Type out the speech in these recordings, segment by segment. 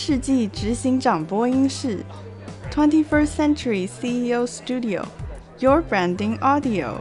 世纪执行长播音室，Twenty First Century CEO Studio，Your Branding Audio。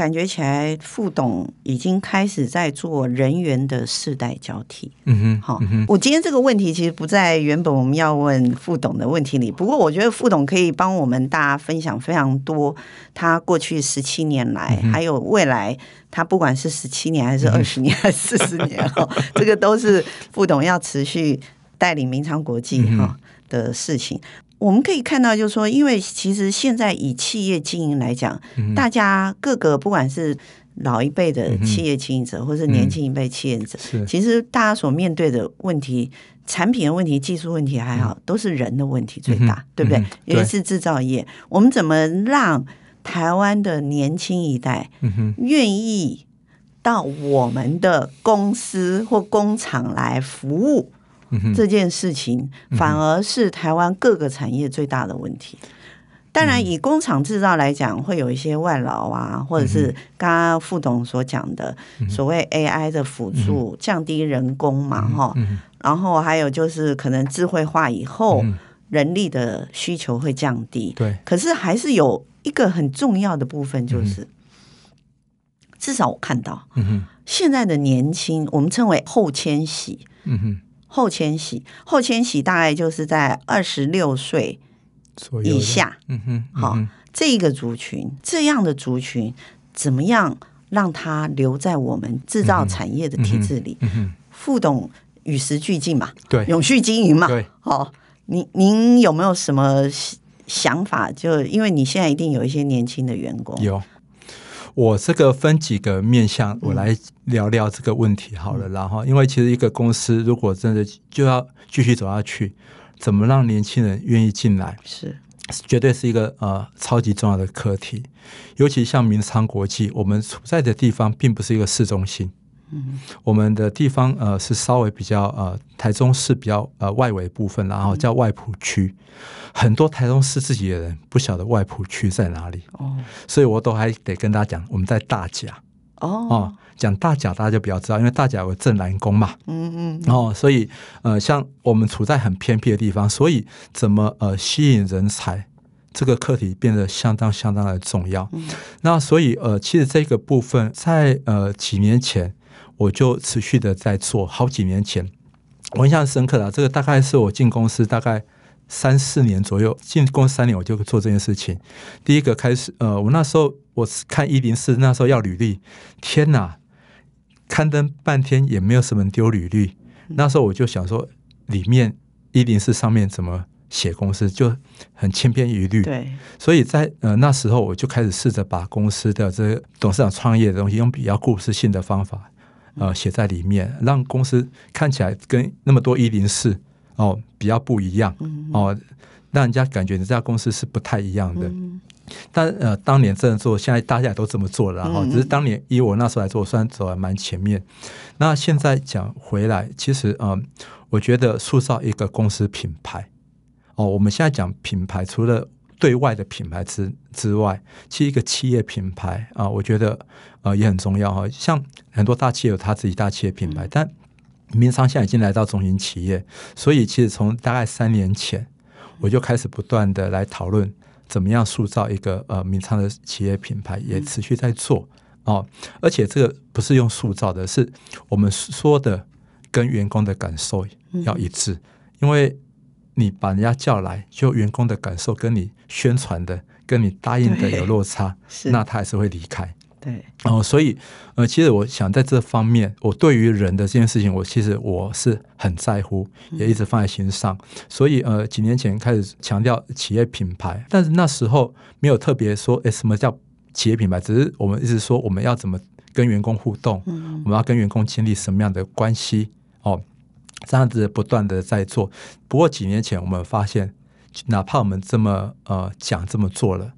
感觉起来，副董已经开始在做人员的世代交替。嗯哼，好、我今天这个问题其实不在原本我们要问副董的问题里，不过我觉得副董可以帮我们大家分享非常多他过去十七年来，嗯、还有未来他不管是十七年还是二十年还是四十年哈，嗯、这个都是副董要持续带领明昌国际哈的事情。我们可以看到，就是说，因为其实现在以企业经营来讲，嗯、大家各个不管是老一辈的企业经营者，嗯、或是年轻一辈企业者，嗯、其实大家所面对的问题，产品的问题、技术问题还好，嗯、都是人的问题最大，嗯、对不对？嗯、尤其是制造业，我们怎么让台湾的年轻一代愿意到我们的公司或工厂来服务？这件事情反而是台湾各个产业最大的问题。当然，以工厂制造来讲，会有一些外劳啊，或者是刚刚副董所讲的所谓 AI 的辅助，降低人工嘛，哈。然后还有就是可能智慧化以后，人力的需求会降低。对。可是还是有一个很重要的部分，就是至少我看到，现在的年轻，我们称为后千禧。嗯哼。后迁徙，后迁徙大概就是在二十六岁以下。嗯哼，好，这一个族群，这样的族群，怎么样让他留在我们制造产业的体制里？嗯哼，副董与时俱进嘛，对，永续经营嘛，对。好，您您有没有什么想法？就因为你现在一定有一些年轻的员工，有。我这个分几个面向，我来聊聊这个问题好了。然后，因为其实一个公司如果真的就要继续走下去，怎么让年轻人愿意进来，是绝对是一个呃超级重要的课题。尤其像明昌国际，我们处在的地方并不是一个市中心。嗯，我们的地方呃是稍微比较呃台中市比较呃外围部分，然后叫外埔区，很多台中市自己的人不晓得外埔区在哪里。哦，所以我都还得跟大家讲，我们在大甲。哦，讲大甲大家就比较知道，因为大甲有个镇南宫嘛，嗯嗯，哦，所以呃像我们处在很偏僻的地方，所以怎么呃吸引人才这个课题变得相当相当的重要。嗯，那所以呃其实这个部分在呃几年前。我就持续的在做，好几年前，我印象深刻啊。这个大概是我进公司大概三四年左右，进公司三年我就做这件事情。第一个开始，呃，我那时候我看一零四，那时候要履历，天哪，刊登半天也没有什么人丢履历。那时候我就想说，里面一零四上面怎么写公司，就很千篇一律。对，所以在呃那时候我就开始试着把公司的这个董事长创业的东西，用比较故事性的方法。呃，写在里面，让公司看起来跟那么多一零四哦比较不一样哦，让人家感觉这家公司是不太一样的。嗯、但呃，当年这样做，现在大家也都这么做了哈。只是当年以我那时候来做，算走还蛮前面。那现在讲回来，其实呃，我觉得塑造一个公司品牌哦，我们现在讲品牌，除了对外的品牌之之外，其实一个企业品牌啊，我觉得呃也很重要哈。像很多大企业有他自己大企业品牌，但民商现在已经来到中型企业，所以其实从大概三年前，我就开始不断的来讨论怎么样塑造一个呃民商的企业品牌，也持续在做哦。而且这个不是用塑造的，是我们说的跟员工的感受要一致，因为。你把人家叫来，就员工的感受跟你宣传的、跟你答应的有落差，那他还是会离开。对，哦，所以呃，其实我想在这方面，我对于人的这件事情，我其实我是很在乎，也一直放在心上。嗯、所以呃，几年前开始强调企业品牌，但是那时候没有特别说，哎，什么叫企业品牌？只是我们一直说我们要怎么跟员工互动，嗯、我们要跟员工建立什么样的关系哦。这样子不断的在做，不过几年前我们发现，哪怕我们这么呃讲这么做了，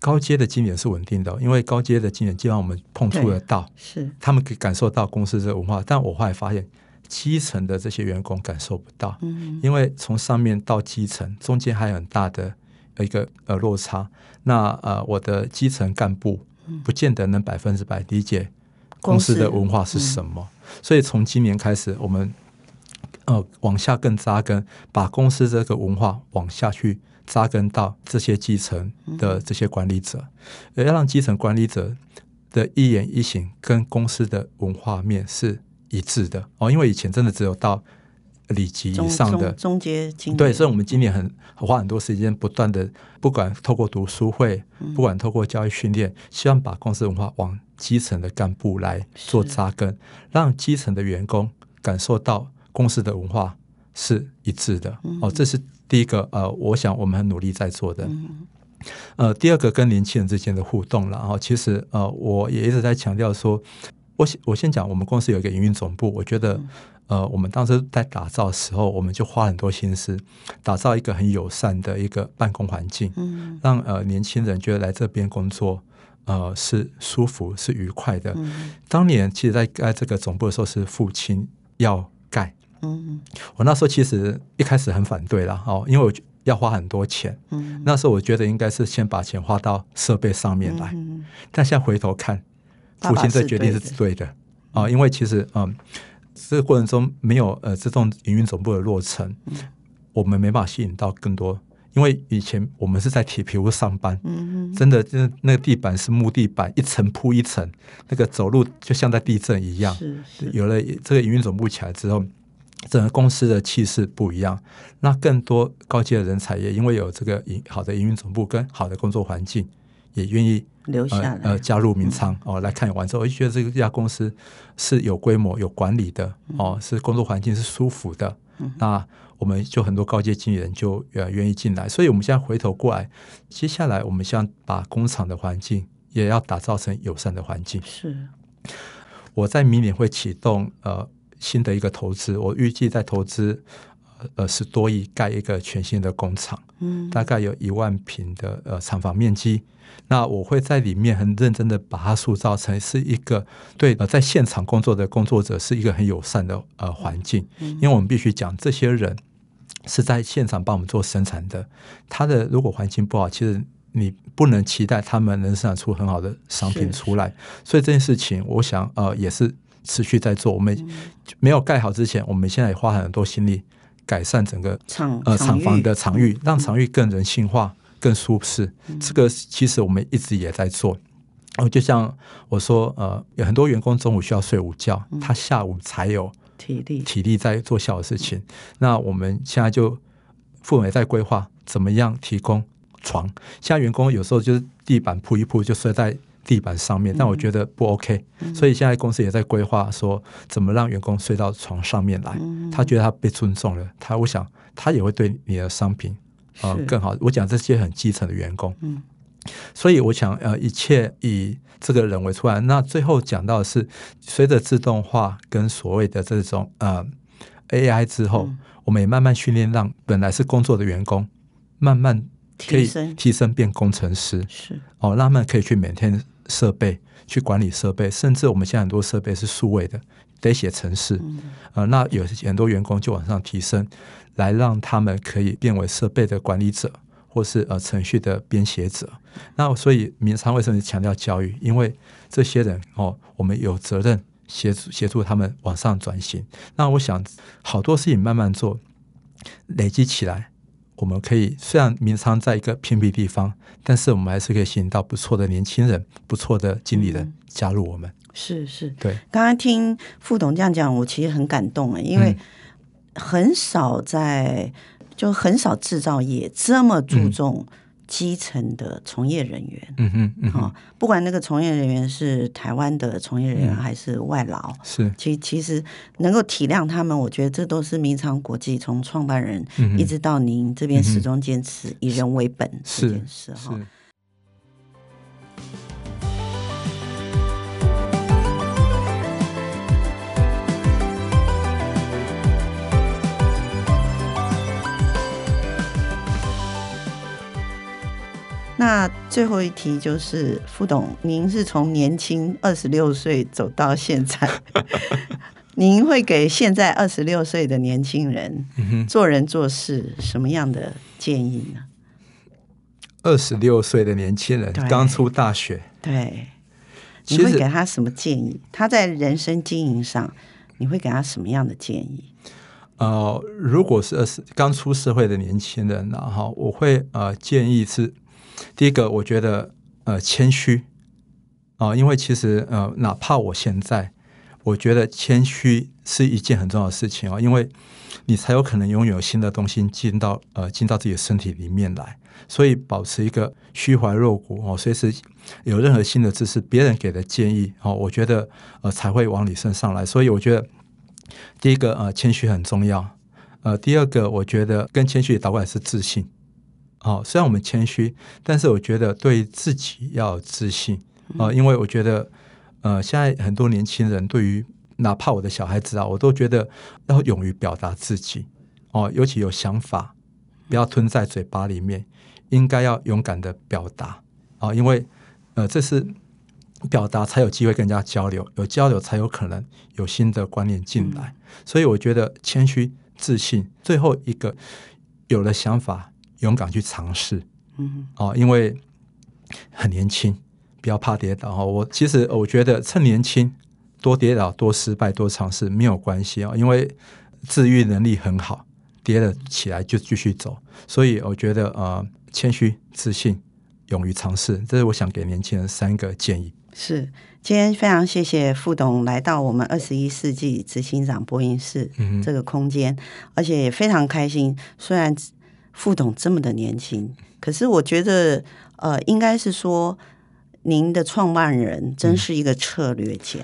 高阶的经理是稳定的，因为高阶的经理基本上我们碰触得到，是他们可以感受到公司这个文化。但我后来发现，基层的这些员工感受不到，嗯，因为从上面到基层中间还有很大的一个呃落差。那呃，我的基层干部不见得能百分之百理解公司的文化是什么，所以从今年开始，我们呃往下更扎根，把公司这个文化往下去扎根到这些基层的这些管理者，要让基层管理者的一言一行跟公司的文化面是一致的。哦，因为以前真的只有到里级以上的中阶经理，对，所以我们今年很花很多时间，不断的不管透过读书会，不管透过教育训练，希望把公司文化往基层的干部来做扎根，让基层的员工感受到公司的文化是一致的。哦，这是第一个呃，我想我们很努力在做的。呃，第二个跟年轻人之间的互动了。然后其实呃，我也一直在强调说。我先我先讲，我们公司有一个营运总部。我觉得，呃，我们当时在打造的时候，我们就花很多心思，打造一个很友善的一个办公环境，嗯，让呃年轻人觉得来这边工作，呃，是舒服是愉快的。嗯，当年其实，在在这个总部的时候，是父亲要盖，嗯，我那时候其实一开始很反对啦，哦，因为我要花很多钱，嗯，那时候我觉得应该是先把钱花到设备上面来，嗯，但现在回头看。父亲这决定是对的。啊、呃，因为其实嗯，这个过程中没有呃这栋营运总部的落成，嗯、我们没办法吸引到更多。因为以前我们是在铁皮屋上班，嗯、哼真的，就是那个地板是木地板，一层铺一层，那个走路就像在地震一样。是是。有了这个营运总部起来之后，整个公司的气势不一样。那更多高阶的人才也因为有这个营好的营运总部跟好的工作环境，也愿意。留下来，呃，呃，加入明仓、嗯、哦，来看完之后，我就觉得这个家公司是有规模、有管理的哦，是工作环境是舒服的。嗯、那我们就很多高阶经理人就呃愿意进来，所以我们现在回头过来，接下来我们想把工厂的环境也要打造成友善的环境。是，我在明年会启动呃新的一个投资，我预计在投资呃十多亿盖一个全新的工厂，嗯，大概有一万平的呃厂房面积。那我会在里面很认真的把它塑造成是一个对呃在现场工作的工作者是一个很友善的呃环境，因为我们必须讲这些人是在现场帮我们做生产的，他的如果环境不好，其实你不能期待他们能生产出很好的商品出来。所以这件事情，我想呃也是持续在做。我们没有盖好之前，我们现在也花很多心力改善整个厂呃厂房的场域，让场域更人性化。更舒适，这个其实我们一直也在做。哦，就像我说，呃，有很多员工中午需要睡午觉，他下午才有体力体力在做小的事情。那我们现在就父母也在规划怎么样提供床。现在员工有时候就是地板铺一铺就睡在地板上面，但我觉得不 OK。所以现在公司也在规划说怎么让员工睡到床上面来，他觉得他被尊重了。他我想他也会对你的商品。呃，更好。我讲这些很基层的员工，嗯，所以我想，呃，一切以这个人为出来。那最后讲到的是，随着自动化跟所谓的这种呃 AI 之后，嗯、我们也慢慢训练，让本来是工作的员工慢慢可以提升变工程师，是哦，让他们可以去每天设备，去管理设备，甚至我们现在很多设备是数位的，得写程式，嗯、呃，那有很多员工就往上提升。来让他们可以变为设备的管理者，或是呃程序的编写者。那所以民昌为什么强调教育？因为这些人哦，我们有责任协助协助他们往上转型。那我想好多事情慢慢做，累积起来，我们可以虽然名仓在一个偏僻地方，但是我们还是可以吸引到不错的年轻人、不错的经理人加入我们。嗯、是是，对。刚刚听副董这样讲，我其实很感动啊，因为、嗯。很少在，就很少制造业这么注重基层的从业人员。嗯哼，嗯哼，不管那个从业人员是台湾的从业人员还是外劳，是其其实能够体谅他们，我觉得这都是民昌国际从创办人一直到您这边始终坚持以人为本这件事哈。那最后一题就是副董，您是从年轻二十六岁走到现在，您会给现在二十六岁的年轻人做人做事什么样的建议呢？二十六岁的年轻人刚出大学，对，你会给他什么建议？他在人生经营上，你会给他什么样的建议？呃，如果是二十刚出社会的年轻人，然后我会呃建议是第一个，我觉得呃谦虚啊、因为其实呃哪怕我现在，我觉得谦虚是一件很重要的事情啊，因为你才有可能拥有新的东西进到呃进到自己的身体里面来，所以保持一个虚怀若谷哦，随时有任何新的知识，别人给的建议哦，我觉得呃才会往你身上来，所以我觉得。第一个呃，谦虚很重要。呃，第二个，我觉得跟谦虚倒过来是自信。哦，虽然我们谦虚，但是我觉得对自己要有自信啊，呃，因为我觉得呃，现在很多年轻人对于哪怕我的小孩子啊，我都觉得要勇于表达自己哦，尤其有想法，不要吞在嘴巴里面，应该要勇敢的表达啊，哦，因为呃，这是。表达才有机会跟人家交流，有交流才有可能有新的观念进来。嗯、所以我觉得谦虚、自信，最后一个有了想法，勇敢去尝试。嗯，哦，因为很年轻，不要怕跌倒。我其实我觉得趁年轻多跌倒、多失败、多尝试没有关系啊，因为自愈能力很好，跌了起来就继续走。所以我觉得呃，谦虚、自信、勇于尝试，这是我想给年轻人三个建议。是，今天非常谢谢副董来到我们二十一世纪执行长播音室这个空间，嗯、而且也非常开心。虽然副董这么的年轻，可是我觉得，呃，应该是说您的创办人真是一个策略家，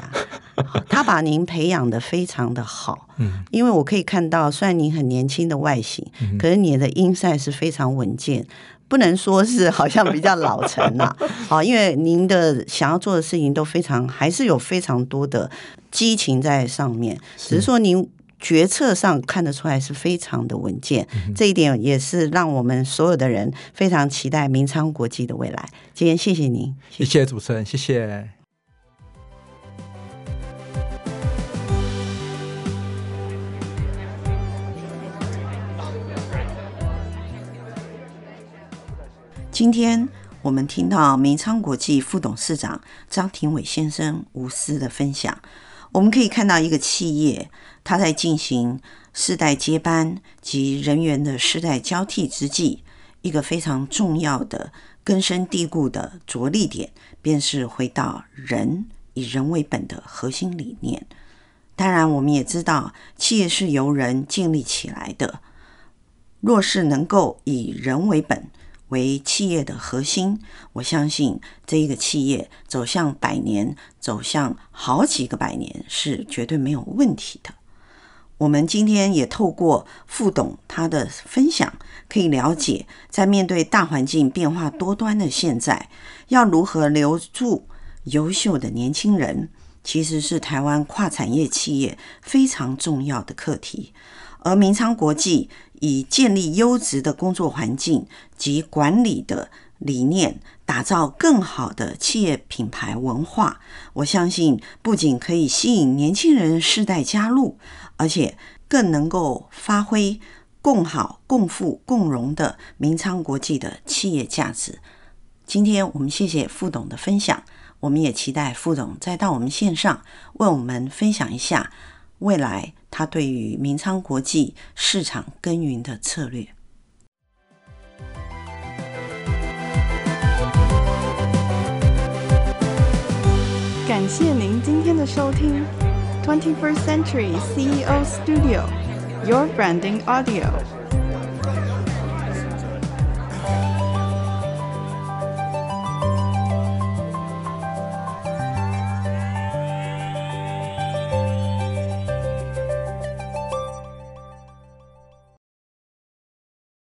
嗯、他把您培养的非常的好。嗯，因为我可以看到，虽然您很年轻的外形，嗯、可是你的 inside 是非常稳健。不能说是好像比较老成了，好，因为您的想要做的事情都非常，还是有非常多的激情在上面，只是说您决策上看得出来是非常的稳健，这一点也是让我们所有的人非常期待明昌国际的未来。今天谢谢您，谢谢主持人，谢谢。今天我们听到明昌国际副董事长张庭伟先生无私的分享，我们可以看到一个企业，它在进行世代接班及人员的世代交替之际，一个非常重要的根深蒂固的着力点，便是回到人以人为本的核心理念。当然，我们也知道，企业是由人建立起来的，若是能够以人为本。为企业的核心，我相信这一个企业走向百年，走向好几个百年是绝对没有问题的。我们今天也透过副董他的分享，可以了解，在面对大环境变化多端的现在，要如何留住优秀的年轻人，其实是台湾跨产业企业非常重要的课题。而明昌国际以建立优质的工作环境及管理的理念，打造更好的企业品牌文化。我相信，不仅可以吸引年轻人世代加入，而且更能够发挥共好、共富、共荣的明昌国际的企业价值。今天我们谢谢副董的分享，我们也期待副董再到我们线上为我们分享一下未来。他对于明昌国际市场耕耘的策略。感谢您今天的收听，Twenty First Century CEO Studio，Your Branding Audio。